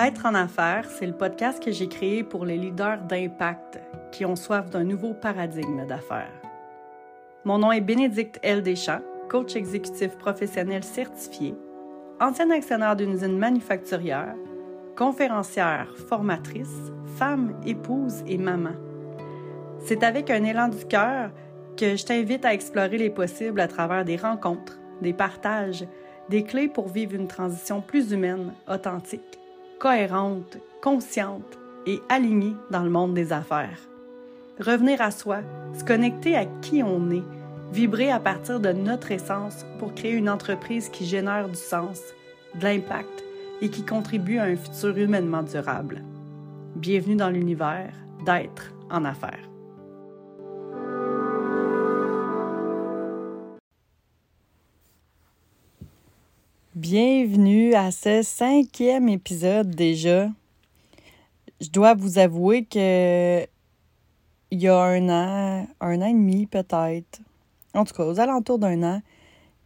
Être en affaires, c'est le podcast que j'ai créé pour les leaders d'impact qui ont soif d'un nouveau paradigme d'affaires. Mon nom est Bénédicte L. Deschamps, coach exécutif professionnel certifié, ancien actionnaire d'une usine manufacturière, conférencière, formatrice, femme, épouse et maman. C'est avec un élan du cœur que je t'invite à explorer les possibles à travers des rencontres, des partages, des clés pour vivre une transition plus humaine, authentique cohérente, consciente et alignée dans le monde des affaires. Revenir à soi, se connecter à qui on est, vibrer à partir de notre essence pour créer une entreprise qui génère du sens, de l'impact et qui contribue à un futur humainement durable. Bienvenue dans l'univers d'être en affaires. Bienvenue à ce cinquième épisode déjà. Je dois vous avouer que il y a un an, un an et demi peut-être, en tout cas aux alentours d'un an,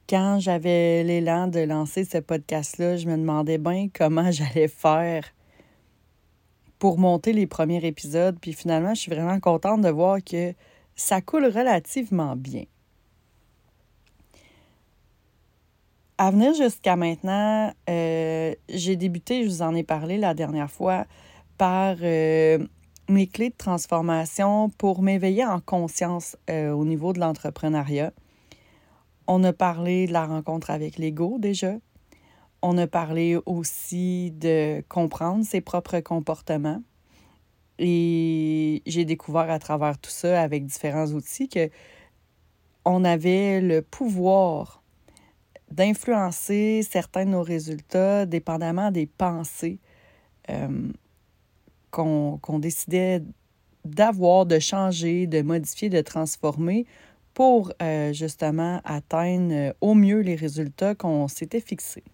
quand j'avais l'élan de lancer ce podcast-là, je me demandais bien comment j'allais faire pour monter les premiers épisodes. Puis finalement, je suis vraiment contente de voir que ça coule relativement bien. À venir jusqu'à maintenant, euh, j'ai débuté, je vous en ai parlé la dernière fois, par euh, mes clés de transformation pour m'éveiller en conscience euh, au niveau de l'entrepreneuriat. On a parlé de la rencontre avec l'ego déjà. On a parlé aussi de comprendre ses propres comportements. Et j'ai découvert à travers tout ça, avec différents outils, que on avait le pouvoir d'influencer certains de nos résultats dépendamment des pensées euh, qu'on décidait d'avoir, de changer, de modifier, de transformer pour euh, justement atteindre euh, au mieux les résultats qu'on s'était fixés.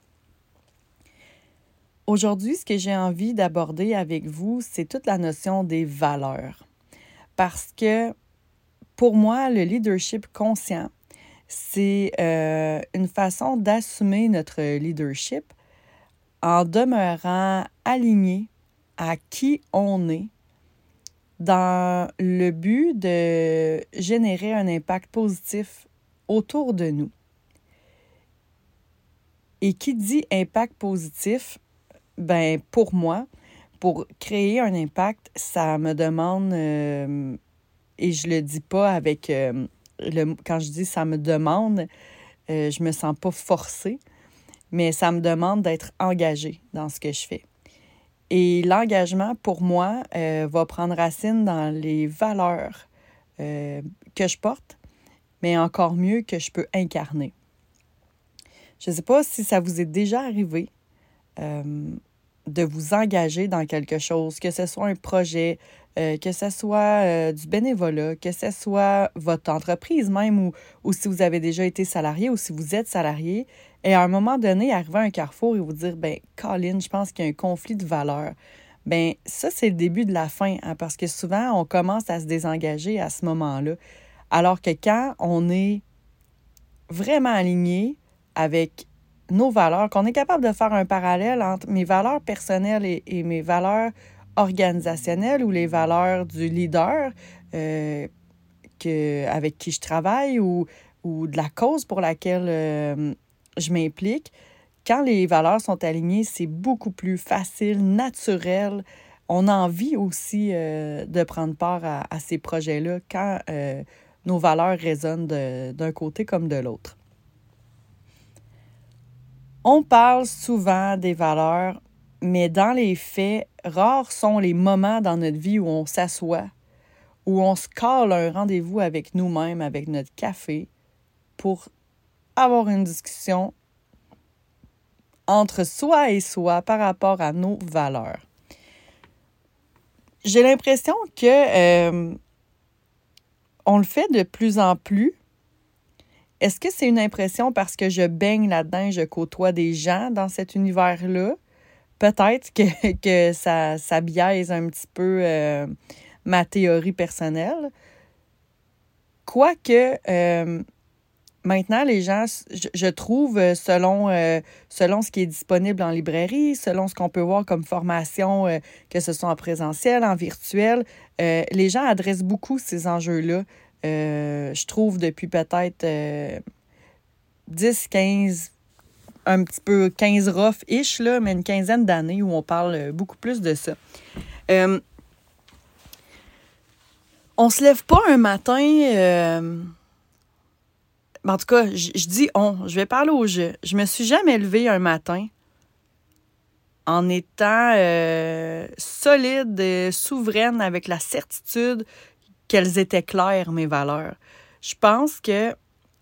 Aujourd'hui, ce que j'ai envie d'aborder avec vous, c'est toute la notion des valeurs. Parce que pour moi, le leadership conscient, c'est euh, une façon d'assumer notre leadership en demeurant aligné à qui on est dans le but de générer un impact positif autour de nous. Et qui dit impact positif, ben pour moi, pour créer un impact, ça me demande, euh, et je le dis pas avec euh, quand je dis ça me demande, euh, je me sens pas forcée, mais ça me demande d'être engagée dans ce que je fais. Et l'engagement, pour moi, euh, va prendre racine dans les valeurs euh, que je porte, mais encore mieux que je peux incarner. Je ne sais pas si ça vous est déjà arrivé de vous engager dans quelque chose, que ce soit un projet, euh, que ce soit euh, du bénévolat, que ce soit votre entreprise même, ou, ou, si vous avez déjà été salarié ou si vous êtes salarié, et à un moment donné, arriver à un carrefour et vous dire, ben Colin, je pense qu'il y a un conflit de valeurs. Ben ça, c'est le début de la fin, hein, parce que souvent, on commence à se désengager à ce moment-là. Alors que quand on est vraiment aligné avec nos valeurs, qu'on est capable de faire un parallèle entre mes valeurs personnelles et, mes valeurs organisationnelles ou les valeurs du leader euh, que, avec qui je travaille ou, ou de la cause pour laquelle euh, je m'implique, quand les valeurs sont alignées, c'est beaucoup plus facile, naturel. On a envie aussi euh, de prendre part à, à ces projets-là quand nos valeurs résonnent d'un côté comme de l'autre. On parle souvent des valeurs, mais dans les faits, rares sont les moments dans notre vie où on s'assoit, où on se cale un rendez-vous avec nous-mêmes, avec notre café, pour avoir une discussion entre soi et soi par rapport à nos valeurs. J'ai l'impression que euh, on le fait de plus en plus, est-ce que c'est une impression parce que je baigne là-dedans, je côtoie des gens dans cet univers-là? Peut-être que, que ça, ça, biaise un petit peu euh, ma théorie personnelle. Quoique, euh, maintenant, les gens, je, trouve, selon, selon ce qui est disponible en librairie, selon ce qu'on peut voir comme formation, que ce soit en présentiel, en virtuel, les gens adressent beaucoup ces enjeux-là. Je trouve depuis peut-être 10, 15, un petit peu 15 rough-ish, mais une quinzaine d'années où on parle beaucoup plus de ça. Euh, on se lève pas un matin. Euh, en tout cas, je dis on. Je vais parler au jeu. Je me suis jamais levée un matin en étant euh, solide, souveraine, avec la certitude qu'elles étaient claires, mes valeurs. Je pense que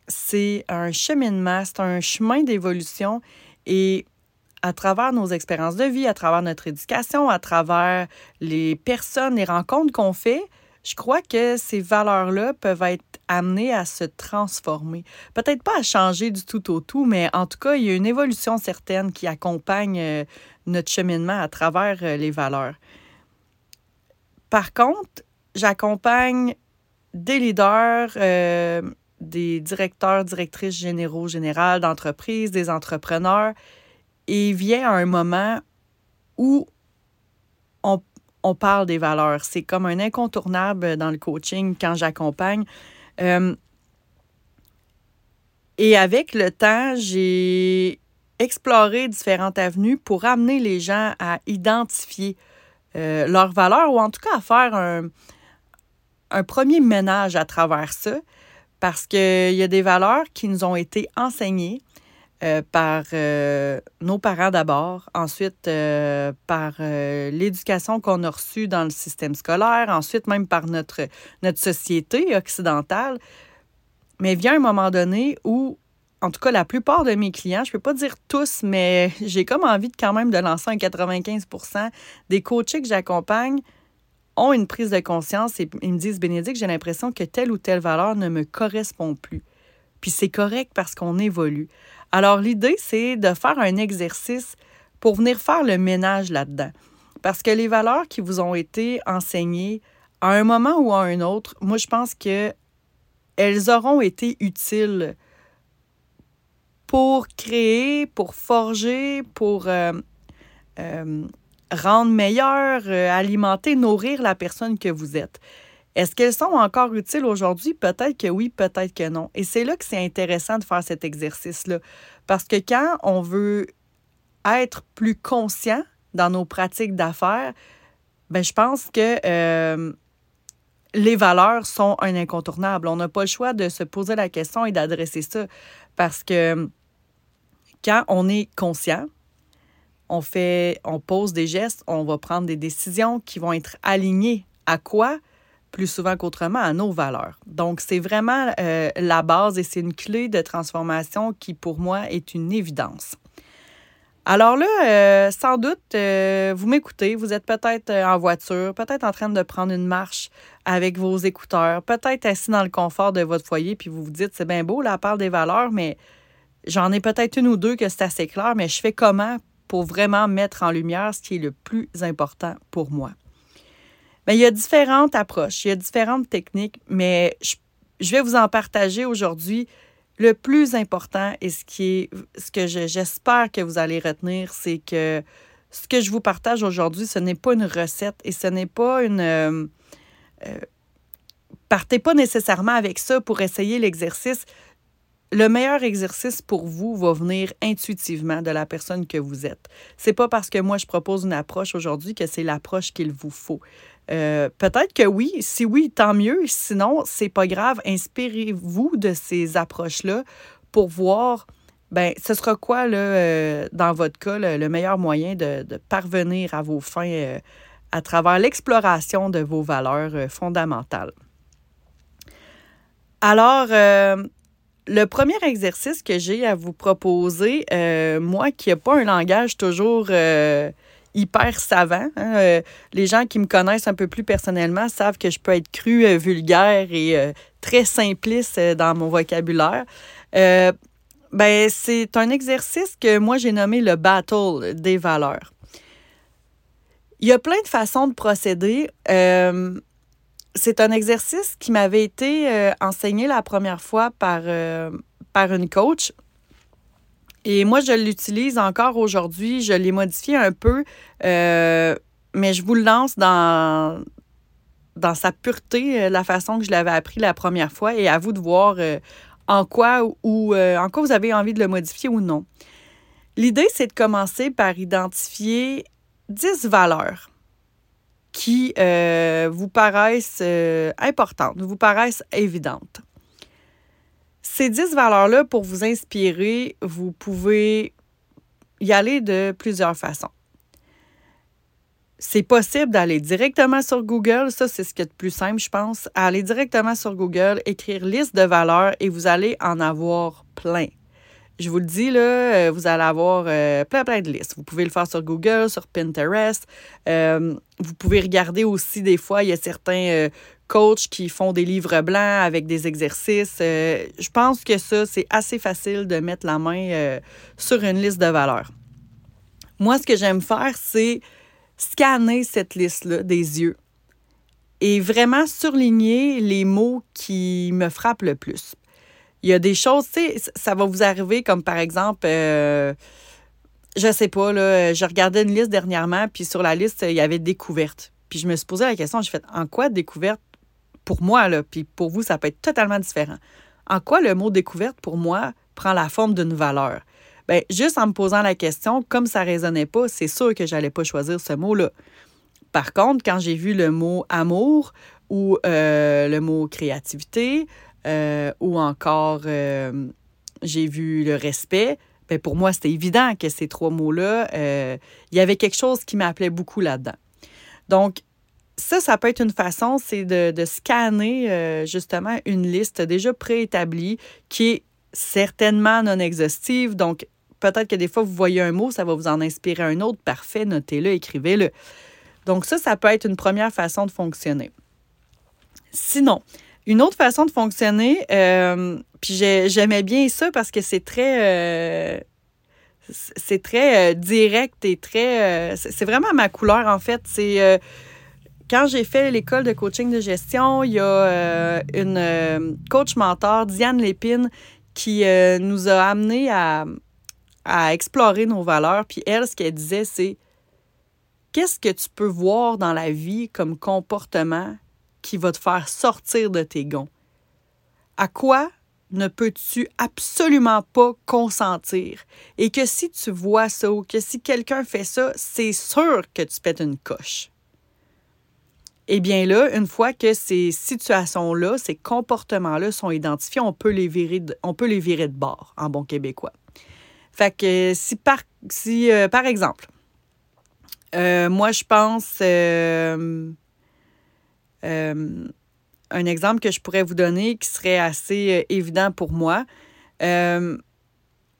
c'est un cheminement, c'est un chemin d'évolution et à travers nos expériences de vie, à travers notre éducation, à travers les personnes, les rencontres qu'on fait, je crois que ces valeurs-là peuvent être amenées à se transformer. Peut-être pas à changer du tout au tout, mais en tout cas, il y a une évolution certaine qui accompagne euh, notre cheminement à travers euh, les valeurs. Par contre, j'accompagne des leaders, euh, des directeurs, directrices généraux, générales d'entreprises, des entrepreneurs, et vient un moment où on, parle des valeurs. C'est comme un incontournable dans le coaching quand j'accompagne. Euh, et avec le temps, j'ai exploré différentes avenues pour amener les gens à identifier euh, leurs valeurs ou en tout cas à faire un, un premier ménage à travers ça parce qu'il y a des valeurs qui nous ont été enseignées euh, par euh, nos parents d'abord, ensuite euh, par l'éducation qu'on a reçue dans le système scolaire, ensuite même par notre, notre société occidentale. Mais vient un moment donné où, en tout cas, la plupart de mes clients, je ne peux pas dire tous, mais j'ai comme envie de quand même de lancer un 95 des coachés que j'accompagne ont une prise de conscience et ils me disent, Bénédicte, j'ai l'impression que telle ou telle valeur ne me correspond plus. Puis c'est correct parce qu'on évolue. Alors, l'idée, c'est de faire un exercice pour venir faire le ménage là-dedans. Parce que les valeurs qui vous ont été enseignées à un moment ou à un autre, moi, je pense que elles auront été utiles pour créer, pour forger, pour euh, euh, rendre meilleur, euh, alimenter, nourrir la personne que vous êtes. Est-ce qu'elles sont encore utiles aujourd'hui? Peut-être que oui, peut-être que non. Et c'est là que c'est intéressant de faire cet exercice-là. Parce que quand on veut être plus conscient dans nos pratiques d'affaires, ben, je pense que euh, les valeurs sont un incontournable. On n'a pas le choix de se poser la question et d'adresser ça. Parce que quand on est conscient, on fait, on pose des gestes, on va prendre des décisions qui vont être alignées à quoi? plus souvent qu'autrement à nos valeurs. Donc, c'est vraiment euh, la base et c'est une clé de transformation qui, pour moi, est une évidence. Alors là, euh, sans doute, euh, vous m'écoutez, vous êtes peut-être en voiture, peut-être en train de prendre une marche avec vos écouteurs, peut-être assis dans le confort de votre foyer, puis vous vous dites, c'est bien beau, la part des valeurs, mais j'en ai peut-être une ou deux que c'est assez clair, mais je fais comment pour vraiment mettre en lumière ce qui est le plus important pour moi? Mais il y a différentes approches, il y a différentes techniques, mais je, vais vous en partager aujourd'hui. Le plus important et ce que j'espère que vous allez retenir, c'est que ce que je vous partage aujourd'hui, ce n'est pas une recette et ce n'est pas une euh, euh, partez pas nécessairement avec ça pour essayer l'exercice. Le meilleur exercice pour vous va venir intuitivement de la personne que vous êtes. C'est pas parce que moi je propose une approche aujourd'hui que c'est l'approche qu'il vous faut. Euh, peut-être que oui. Si oui, tant mieux. Sinon, c'est pas grave. Inspirez-vous de ces approches-là pour voir, ben, ce sera quoi, là, euh, dans votre cas, le, meilleur moyen de, parvenir à vos fins euh, à travers l'exploration de vos valeurs fondamentales. Alors, le premier exercice que j'ai à vous proposer, moi qui n'ai pas un langage toujours hyper savant. Hein. Euh, les gens qui me connaissent un peu plus personnellement savent que je peux être cru, euh, vulgaire et euh, très simpliste dans mon vocabulaire. ben, c'est un exercice que moi j'ai nommé le battle des valeurs. Il y a plein de façons de procéder. C'est un exercice qui m'avait été enseigné la première fois par, par une coach. Et moi, je l'utilise encore aujourd'hui. Je l'ai modifié un peu, euh, mais je vous le lance dans, dans sa pureté, euh, la façon que je l'avais appris la première fois, et à vous de voir euh, en quoi ou en quoi vous avez envie de le modifier ou non. L'idée, c'est de commencer par identifier 10 valeurs qui vous paraissent importantes, vous paraissent évidentes. Ces 10 valeurs-là, pour vous inspirer, vous pouvez y aller de plusieurs façons. C'est possible d'aller directement sur Google, ça c'est ce qui est le plus simple, je pense. Aller directement sur Google, écrire liste de valeurs et vous allez en avoir plein. Je vous le dis, là, euh, vous allez avoir euh, plein, plein de listes. Vous pouvez le faire sur Google, sur Pinterest. Euh, vous pouvez regarder aussi, des fois, il y a certains coachs qui font des livres blancs avec des exercices. je pense que ça, c'est assez facile de mettre la main sur une liste de valeurs. Moi, ce que j'aime faire, c'est scanner cette liste-là des yeux et vraiment surligner les mots qui me frappent le plus il y a des choses, tu sais, ça va vous arriver comme par exemple, euh, je sais pas, je regardais une liste dernièrement, puis sur la liste, il y avait découverte. Puis je me suis posé la question, j'ai fait, en quoi découverte pour moi, là, puis pour vous, ça peut être totalement différent. En quoi le mot découverte, pour moi, prend la forme d'une valeur? Bien, juste en me posant la question, comme ça résonnait pas, c'est sûr que j'allais pas choisir ce mot-là. Par contre, quand j'ai vu le mot amour ou euh, le mot créativité euh, ou encore euh, j'ai vu le respect. Bien, pour moi, c'était évident que ces trois mots-là, euh, il y avait quelque chose qui m'appelait beaucoup là-dedans. Donc, ça, ça peut être une façon, c'est de, de, scanner justement une liste déjà préétablie qui est certainement non exhaustive. Donc, peut-être que des fois, vous voyez un mot, ça va vous en inspirer un autre. Parfait, notez-le, écrivez-le. Donc, ça, ça peut être une première façon de fonctionner. Sinon, une autre façon de fonctionner, euh, puis j'aimais bien ça parce que c'est très, euh, euh, direct et très, c'est vraiment ma couleur en fait. C'est quand j'ai fait l'école de coaching de gestion, il y a une coach mentor, Diane Lépine, qui nous a amené à, à explorer nos valeurs. Puis elle, ce qu'elle disait, c'est qu'est-ce que tu peux voir dans la vie comme comportement qui va te faire sortir de tes gonds? À quoi ne peux-tu absolument pas consentir? Et que si tu vois ça ou que si quelqu'un fait ça, c'est sûr que tu pètes une coche. Eh bien là, une fois que ces situations-là, ces comportements-là sont identifiés, on peut les virer de, on peut les virer de bord en bon québécois. Fait que si par, si, euh, par exemple, euh, moi je pense, euh, euh, un exemple que je pourrais vous donner qui serait assez euh, évident pour moi. Euh,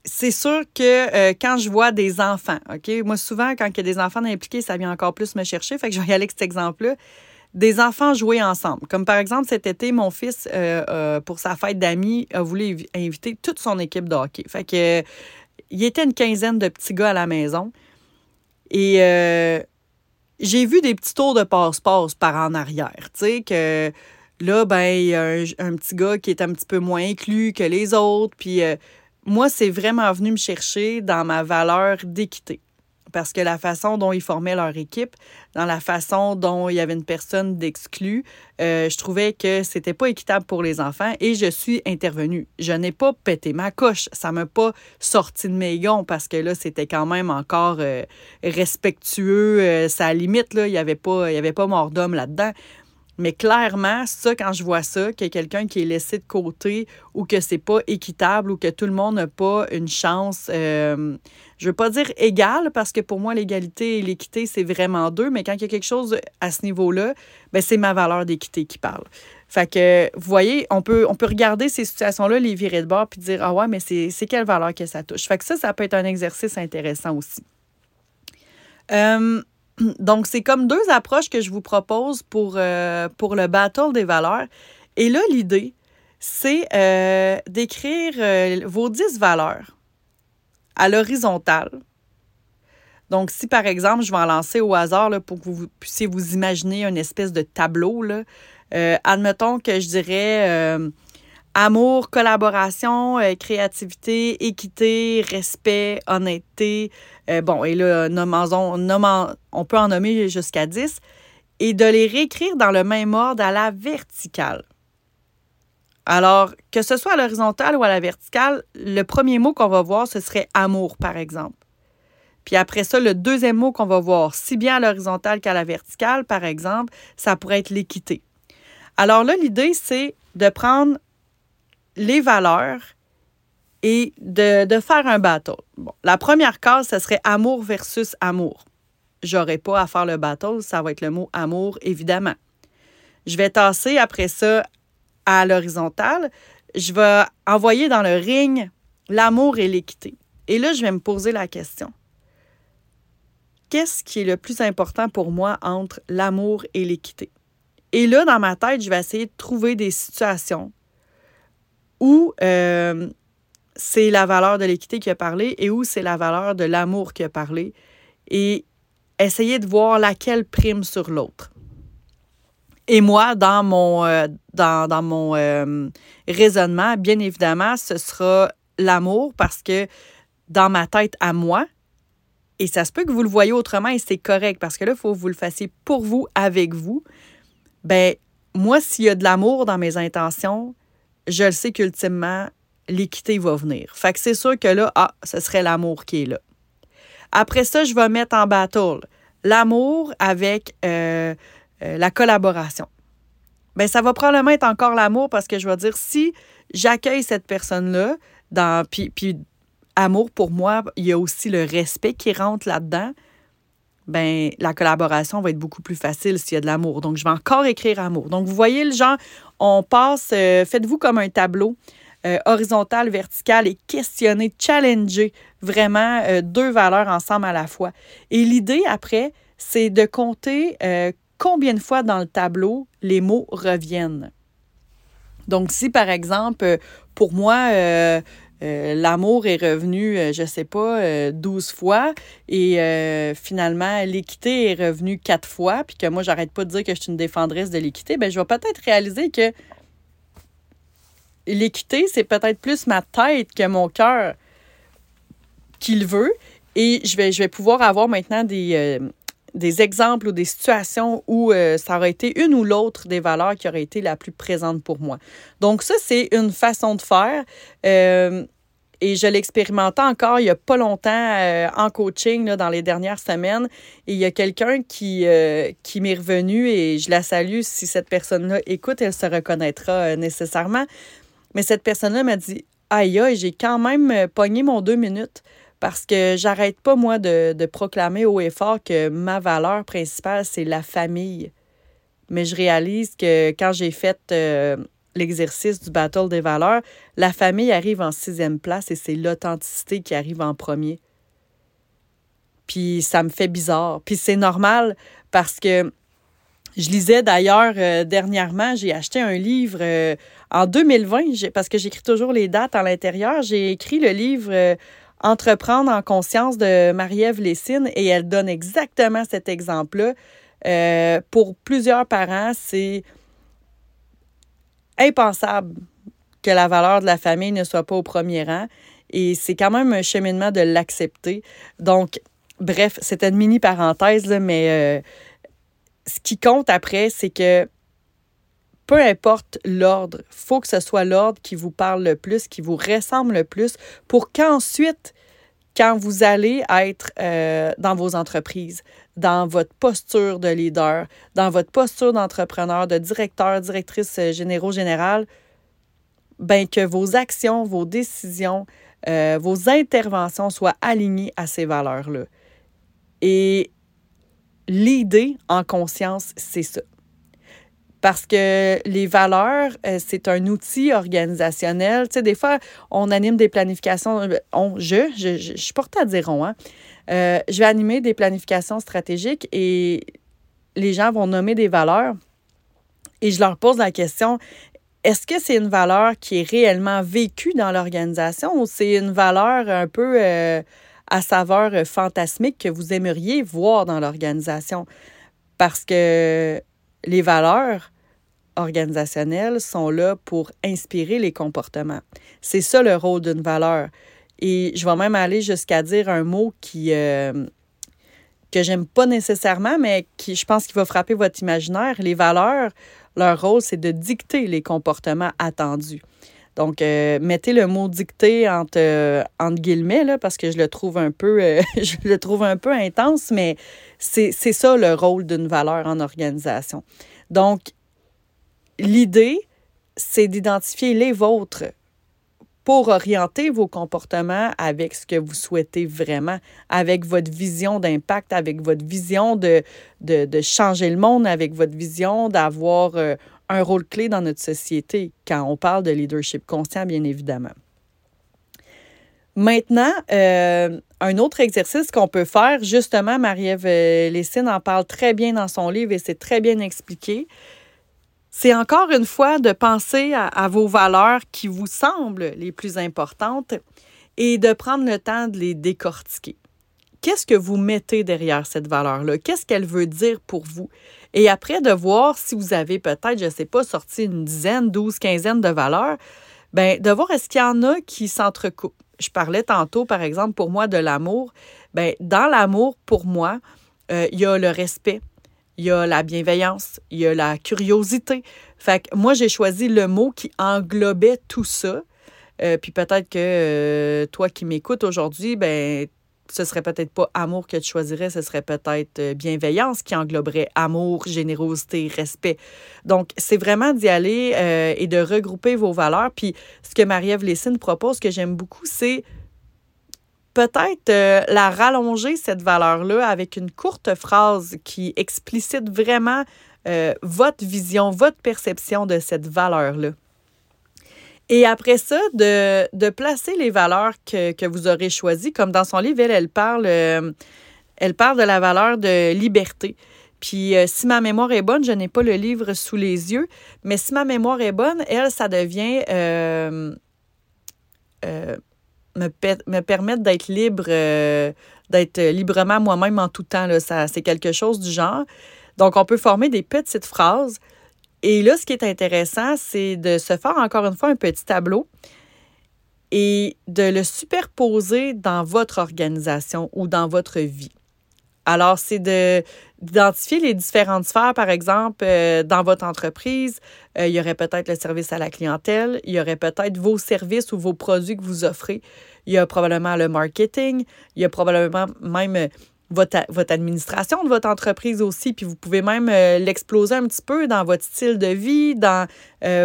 c'est sûr que quand je vois des enfants, OK? Moi, souvent, quand il y a des enfants impliqués, ça vient encore plus me chercher. Fait que je vais y aller avec cet exemple-là. Des enfants jouer ensemble. Comme par exemple, cet été, mon fils, pour sa fête d'amis, a voulu inviter toute son équipe de hockey. Fait que il était une quinzaine de petits gars à la maison. Et j'ai vu des petits tours de passe-passe par en arrière. Tu sais, que là, ben, il y a un, petit gars qui est un petit peu moins inclus que les autres. Puis euh, moi, c'est vraiment venu me chercher dans ma valeur d'équité parce que la façon dont ils formaient leur équipe, dans la façon dont il y avait une personne d'exclus, euh, je trouvais que c'était pas équitable pour les enfants et je suis intervenue. Je n'ai pas pété ma coche, ça m'a pas sorti de mes gonds parce que là c'était quand même encore euh, respectueux, ça limite là, il y avait pas il y avait pas mort d'homme là-dedans. Mais clairement, ça, quand je vois ça, a quelqu'un qui est laissé de côté ou que c'est pas équitable ou que tout le monde n'a pas une chance, euh, je veux pas dire égale parce que pour moi, l'égalité et l'équité, c'est vraiment deux, mais quand il y a quelque chose à ce niveau-là, ben c'est ma valeur d'équité qui parle. Fait que, vous voyez, on peut, regarder ces situations-là, les virer de bord, puis dire, ah ouais, mais c'est quelle valeur que ça touche. Fait que ça, ça peut être un exercice intéressant aussi. Euh, donc, c'est comme deux approches que je vous propose pour, euh, le battle des valeurs. Et là, l'idée, c'est euh, d'écrire euh, vos 10 valeurs à l'horizontale. Donc, si par exemple, je vais en lancer au hasard là, pour que vous puissiez vous imaginer une espèce de tableau, là, admettons que je dirais Amour, collaboration, euh, créativité, équité, respect, honnêteté. Euh, bon, et là, on peut en nommer jusqu'à 10. Et de les réécrire dans le même ordre à la verticale. Alors, que ce soit à l'horizontale ou à la verticale, le premier mot qu'on va voir, ce serait amour, par exemple. Puis après ça, le deuxième mot qu'on va voir, si bien à l'horizontale qu'à la verticale, par exemple, ça pourrait être l'équité. Alors là, l'idée, c'est de prendre les valeurs et de, faire un battle. Bon, la première case, ce serait amour versus amour. J'aurais pas à faire le battle, ça va être le mot amour, évidemment. Je vais tasser après ça à l'horizontale. Je vais envoyer dans le ring l'amour et l'équité. Et là, je vais me poser la question qu'est-ce qui est le plus important pour moi entre l'amour et l'équité? Et là, dans ma tête, je vais essayer de trouver des situations où euh, c'est la valeur de l'équité qui a parlé et où c'est la valeur de l'amour qui a parlé et essayer de voir laquelle prime sur l'autre. Et moi, dans mon, euh, euh, raisonnement, bien évidemment, ce sera l'amour parce que dans ma tête à moi, et ça se peut que vous le voyez autrement et c'est correct parce que là, il faut que vous le fassiez pour vous, avec vous. Ben, moi, s'il y a de l'amour dans mes intentions, je le sais qu'ultimement, l'équité va venir. Fait que c'est sûr que là, ah, ce serait l'amour qui est là. Après ça, je vais mettre en battle l'amour avec euh, euh, la collaboration. Bien, ça va probablement être encore l'amour parce que je vais dire si j'accueille cette personne-là, dans, puis, puis amour, pour moi, il y a aussi le respect qui rentre là-dedans. Ben, la collaboration va être beaucoup plus facile s'il y a de l'amour. Donc, je vais encore écrire amour. Donc, vous voyez le genre, on passe, euh, faites-vous comme un tableau euh, horizontal, vertical et questionner, challenger vraiment deux valeurs ensemble à la fois. Et l'idée après, c'est de compter combien de fois dans le tableau les mots reviennent? Donc, si par exemple, pour moi, euh, l'amour est revenu, euh, je sais pas, 12 euh, fois et finalement l'équité est revenue quatre fois, puis que moi j'arrête pas de dire que je suis une défendresse de l'équité, ben je vais peut-être réaliser que l'équité, c'est peut-être plus ma tête que mon cœur qu'il veut et je vais pouvoir avoir maintenant des, des exemples ou des situations où ça aurait été une ou l'autre des valeurs qui aurait été la plus présente pour moi. Donc ça, c'est une façon de faire. Et je l'expérimentais encore il n'y a pas longtemps euh, en coaching dans les dernières semaines. Et il y a quelqu'un qui, euh, qui m'est revenu et je la salue. Si cette personne-là écoute, elle se reconnaîtra euh, nécessairement. Mais cette personne-là m'a dit Aïe, aïe, j'ai quand même pogné mon deux minutes parce que j'arrête pas, moi, de, proclamer haut et fort que ma valeur principale, c'est la famille. Mais je réalise que quand j'ai fait l'exercice du battle des valeurs, la famille arrive en sixième place et c'est l'authenticité qui arrive en premier. Puis ça me fait bizarre. Puis c'est normal parce que je lisais d'ailleurs euh, dernièrement, j'ai acheté un livre euh, en 2020 parce que j'écris toujours les dates à l'intérieur. J'ai écrit le livre euh, Entreprendre en conscience de Marie-Ève Lessine et elle donne exactement cet exemple-là. pour plusieurs parents, c'est impensable que la valeur de la famille ne soit pas au premier rang. Et c'est quand même un cheminement de l'accepter. Donc, bref, c'était une mini parenthèse, mais euh, ce qui compte après, c'est que peu importe l'ordre, faut que ce soit l'ordre qui vous parle le plus, qui vous ressemble le plus, pour qu'ensuite, quand vous allez être euh, dans vos entreprises, dans votre posture de leader, dans votre posture d'entrepreneur, de directeur, directrice euh, généraux générale, ben que vos actions, vos décisions, euh, vos interventions soient alignées à ces valeurs-là. Et l'idée en conscience, c'est ça. Parce que les valeurs, euh, c'est un outil organisationnel. Tu sais, des fois, on anime des planifications. On, je, je, je, je porte à dire on, hein? Euh, je vais animer des planifications stratégiques et les gens vont nommer des valeurs et je leur pose la question est-ce que c'est une valeur qui est réellement vécue dans l'organisation ou c'est une valeur un peu euh, à saveur fantasmique que vous aimeriez voir dans l'organisation? Parce que les valeurs, organisationnelles sont là pour inspirer les comportements. C'est ça le rôle d'une valeur. Et je vais même aller jusqu'à dire un mot qui euh, que j'aime pas nécessairement, mais qui je pense qu'il va frapper votre imaginaire. Les valeurs, leur rôle, c'est de dicter les comportements attendus. Donc, euh, mettez le mot dicter entre, euh, entre guillemets, là, parce que je le trouve un peu, je le trouve un peu intense, mais c'est ça le rôle d'une valeur en organisation. Donc, l'idée, c'est d'identifier les vôtres pour orienter vos comportements avec ce que vous souhaitez vraiment, avec votre vision d'impact, avec votre vision de, de, changer le monde, avec votre vision d'avoir euh, un rôle clé dans notre société, quand on parle de leadership conscient, bien évidemment. Maintenant, euh, un autre exercice qu'on peut faire, justement, Marie-Ève euh, Lessine en parle très bien dans son livre et c'est très bien expliqué, c'est encore une fois de penser à, vos valeurs qui vous semblent les plus importantes et de prendre le temps de les décortiquer. Qu'est-ce que vous mettez derrière cette valeur-là? Qu'est-ce qu'elle veut dire pour vous? Et après, de voir si vous avez peut-être, je ne sais pas, sorti une dizaine, douze, quinzaine de valeurs, bien, de voir est-ce qu'il y en a qui s'entrecoupent. Je parlais tantôt, par exemple, pour moi, de l'amour. Bien, dans l'amour, pour moi, euh, il y a le respect, il y a la bienveillance, il y a la curiosité. Fait que moi, j'ai choisi le mot qui englobait tout ça. Euh, puis peut-être que euh, toi qui m'écoutes aujourd'hui, ben ce serait peut-être pas amour que tu choisirais, ce serait peut-être euh, bienveillance qui engloberait amour, générosité, respect. Donc, c'est vraiment d'y aller et de regrouper vos valeurs. Puis, ce que Marie-Ève Lessine propose, que j'aime beaucoup, c'est peut-être euh, la rallonger, cette valeur-là, avec une courte phrase qui explicite vraiment euh, votre vision, votre perception de cette valeur-là. Et après ça, de, placer les valeurs que, vous aurez choisies, comme dans son livre, elle, parle, euh, elle parle de la valeur de liberté. Puis si ma mémoire est bonne, je n'ai pas le livre sous les yeux, mais si ma mémoire est bonne, elle, ça devient me, me permettre d'être libre, euh, d'être librement moi-même en tout temps. Là. C'est quelque chose du genre. Donc, on peut former des petites phrases. Et là, ce qui est intéressant, c'est de se faire encore une fois un petit tableau et de le superposer dans votre organisation ou dans votre vie. Alors, c'est de, d'identifier les différentes sphères, par exemple, euh, dans votre entreprise. Euh, il y aurait peut-être le service à la clientèle, il y aurait peut-être vos services ou vos produits que vous offrez. Il y a probablement le marketing, il y a probablement même euh, votre, votre administration de votre entreprise aussi, puis vous pouvez même l'exploser un petit peu dans votre style de vie, dans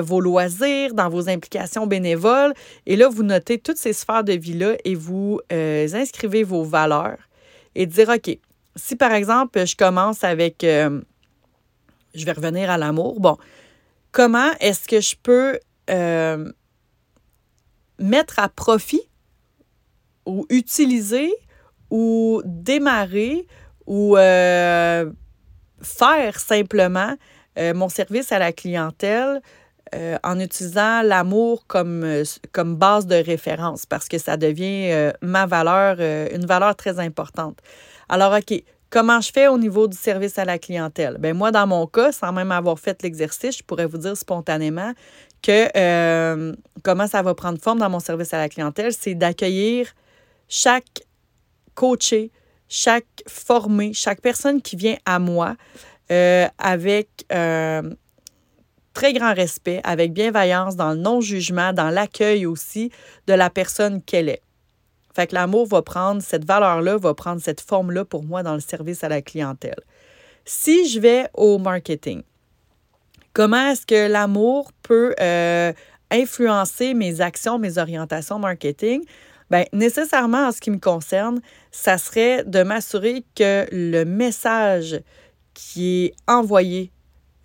vos loisirs, dans vos implications bénévoles. Et là, vous notez toutes ces sphères de vie-là et vous inscrivez vos valeurs et dire, OK, si par exemple, je commence avec, euh, je vais revenir à l'amour, bon, comment est-ce que je peux euh, mettre à profit ou utiliser ou démarrer ou euh, faire simplement mon service à la clientèle en utilisant l'amour comme, comme base de référence parce que ça devient ma valeur, une valeur très importante. Alors, OK, comment je fais au niveau du service à la clientèle? Bien, moi, dans mon cas, sans même avoir fait l'exercice, je pourrais vous dire spontanément que euh, comment ça va prendre forme dans mon service à la clientèle, c'est d'accueillir chaque coaché, chaque formé, chaque personne qui vient à moi euh, avec euh, très grand respect, avec bienveillance, dans le non-jugement, dans l'accueil aussi de la personne qu'elle est. Fait que l'amour va prendre cette valeur-là, va prendre cette forme-là pour moi dans le service à la clientèle. Si je vais au marketing, comment est-ce que l'amour peut euh, influencer mes actions, mes orientations marketing? Bien, nécessairement, en ce qui me concerne, ça serait de m'assurer que le message qui est envoyé,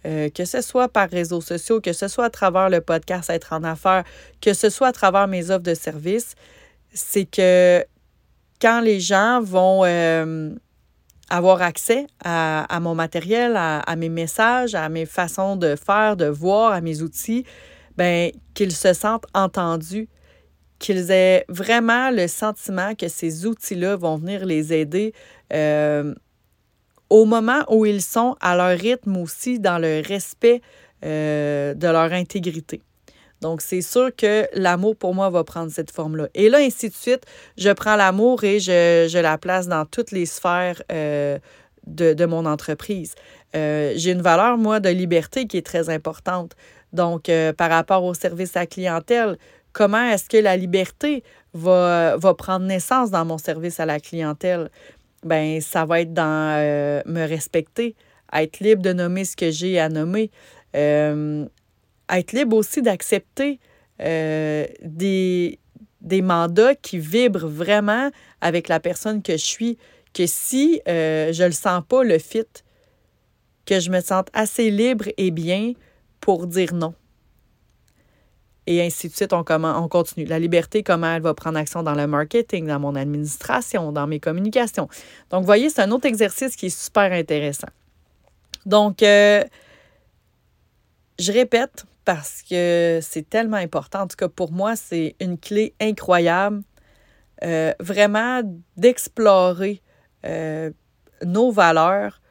euh, que ce soit par réseaux sociaux, que ce soit à travers le podcast Être en affaires, que ce soit à travers mes offres de services, c'est que quand les gens vont euh, avoir accès à, mon matériel, à, mes messages, à mes façons de faire, de voir, à mes outils, ben qu'ils se sentent entendus, qu'ils aient vraiment le sentiment que ces outils-là vont venir les aider euh, au moment où ils sont à leur rythme aussi, dans le respect de leur intégrité. Donc, c'est sûr que l'amour, pour moi, va prendre cette forme-là. Et là, ainsi de suite, je prends l'amour et je, la place dans toutes les sphères de, de, mon entreprise. J'ai une valeur, moi, de liberté qui est très importante. Donc, par rapport au service à la clientèle, comment est-ce que la liberté va, va prendre naissance dans mon service à la clientèle? Ben, ça va être dans euh, me respecter, être libre de nommer ce que j'ai à nommer, euh, être libre aussi d'accepter euh, des, des mandats qui vibrent vraiment avec la personne que je suis, que si je ne le sens pas, le fit, que je me sente assez libre et bien pour dire non et ainsi de suite. On, on continue. La liberté, comment elle va prendre action dans le marketing, dans mon administration, dans mes communications. Donc, vous voyez, c'est un autre exercice qui est super intéressant. Donc, euh, je répète parce que c'est tellement important. En tout cas, pour moi, c'est une clé incroyable. Euh, vraiment d'explorer euh, nos valeurs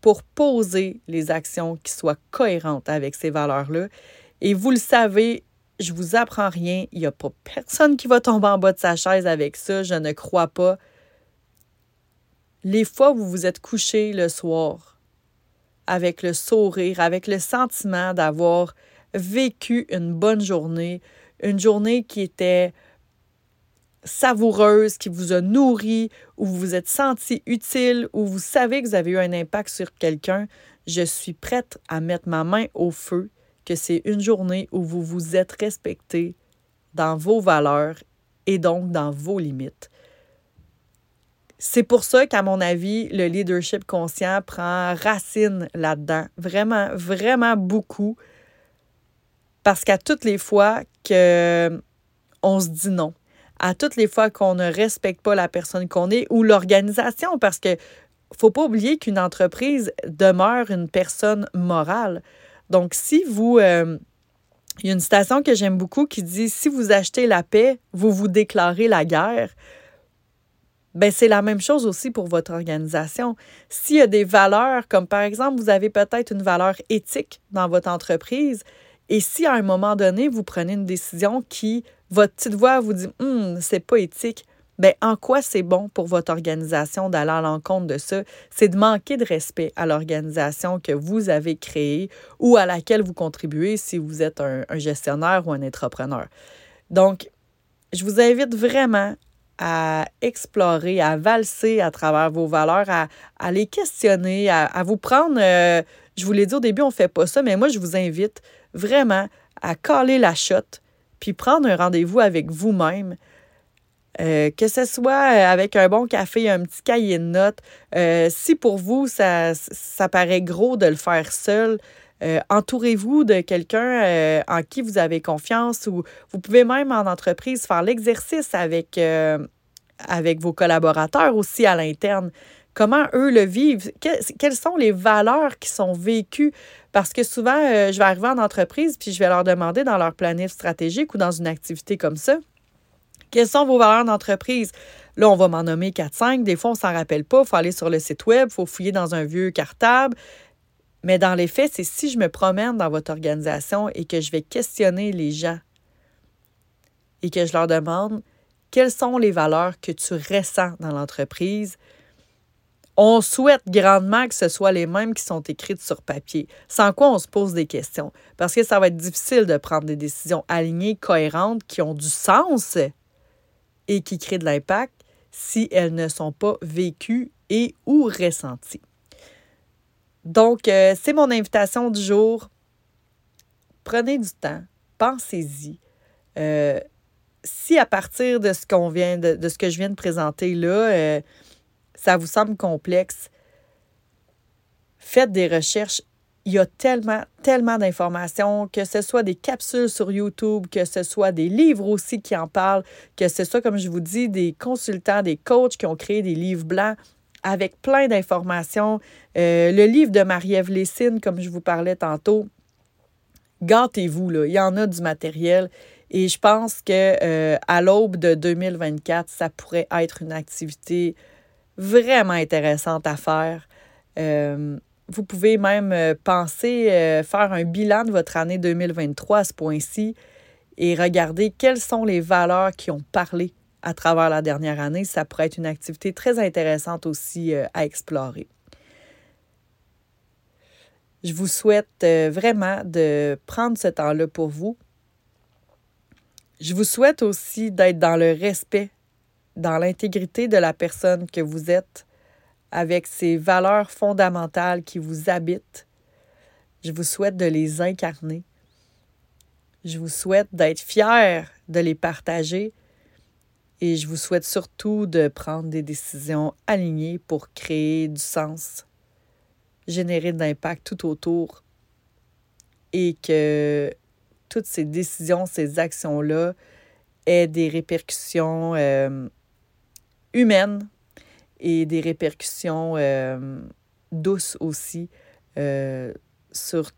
pour poser les actions qui soient cohérentes avec ces valeurs-là. Et vous le savez, je vous apprends rien. Il n'y a pas personne qui va tomber en bas de sa chaise avec ça. Je ne crois pas. Les fois où vous vous êtes couché le soir avec le sourire, avec le sentiment d'avoir vécu une bonne journée, une journée qui était savoureuse, qui vous a nourri, où vous vous êtes senti utile, où vous savez que vous avez eu un impact sur quelqu'un, je suis prête à mettre ma main au feu que c'est une journée où vous vous êtes respecté dans vos valeurs et donc dans vos limites. C'est pour ça qu'à mon avis, le leadership conscient prend racine là-dedans. Vraiment, vraiment beaucoup. Parce qu'à toutes les fois que on se dit non, à toutes les fois qu'on ne respecte pas la personne qu'on est ou l'organisation, parce que faut pas oublier qu'une entreprise demeure une personne morale. Donc, si vous... Euh, il y a une citation que j'aime beaucoup qui dit Si vous achetez la paix, vous vous déclarez la guerre. Ben, c'est la même chose aussi pour votre organisation. S'il y a des valeurs, comme par exemple, vous avez peut-être une valeur éthique dans votre entreprise, et si à un moment donné, vous prenez une décision qui, votre petite voix vous dit hum, c'est pas éthique, Bien, en quoi c'est bon pour votre organisation d'aller à l'encontre de ça? C'est de manquer de respect à l'organisation que vous avez créée ou à laquelle vous contribuez si vous êtes un, gestionnaire ou un entrepreneur. Donc, je vous invite vraiment à explorer, à valser à travers vos valeurs, à, les questionner, à, vous prendre, euh, je vous l'ai dit au début, on ne fait pas ça, mais moi, je vous invite vraiment à caler la shot, puis prendre un rendez-vous avec vous-même euh, que ce soit euh, avec un bon café, un petit cahier de notes, euh, si pour vous, ça, ça paraît gros de le faire seul, entourez-vous de quelqu'un en qui vous avez confiance ou vous pouvez même en entreprise faire l'exercice avec, avec vos collaborateurs aussi à l'interne. Comment eux le vivent? quelles sont les valeurs qui sont vécues? Parce que souvent, je vais arriver en entreprise puis je vais leur demander dans leur planif stratégique ou dans une activité comme ça, quelles sont vos valeurs d'entreprise? Là, on va m'en nommer 4-5. Des fois, on ne s'en rappelle pas. Il faut aller sur le site web, il faut fouiller dans un vieux cartable. Mais dans les faits, c'est si je me promène dans votre organisation et que je vais questionner les gens et que je leur demande quelles sont les valeurs que tu ressens dans l'entreprise, on souhaite grandement que ce soit les mêmes qui sont écrites sur papier, sans quoi on se pose des questions, parce que ça va être difficile de prendre des décisions alignées, cohérentes, qui ont du sens et qui créent de l'impact si elles ne sont pas vécues et ou ressenties. Donc, euh, c'est mon invitation du jour. Prenez du temps, pensez-y. Euh, si à partir de ce que je viens de présenter là, euh, ça vous semble complexe, faites des recherches il y a tellement, tellement d'informations, que ce soit des capsules sur YouTube, que ce soit des livres aussi qui en parlent, que ce soit, comme je vous dis, des consultants, des coachs qui ont créé des livres blancs avec plein d'informations. Euh, le livre de Marie-Ève Lessine, comme je vous parlais tantôt, gâtez-vous, là. Il y en a du matériel. Et je pense que euh, à l'aube de 2024, ça pourrait être une activité vraiment intéressante à faire. Euh, vous pouvez même euh, penser euh, faire un bilan de votre année 2023 à ce point-ci et regarder quelles sont les valeurs qui ont parlé à travers la dernière année. Ça pourrait être une activité très intéressante aussi à explorer. Je vous souhaite vraiment de prendre ce temps-là pour vous. Je vous souhaite aussi d'être dans le respect, dans l'intégrité de la personne que vous êtes, avec ces valeurs fondamentales qui vous habitent. Je vous souhaite de les incarner. Je vous souhaite d'être fier de les partager et je vous souhaite surtout de prendre des décisions alignées pour créer du sens, générer de l'impact tout autour et que toutes ces décisions, ces actions-là aient des répercussions euh, humaines et des répercussions euh, douces aussi euh, sur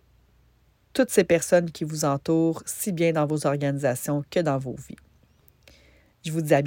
toutes ces personnes qui vous entourent, si bien dans vos organisations que dans vos vies. Je vous dis à bientôt.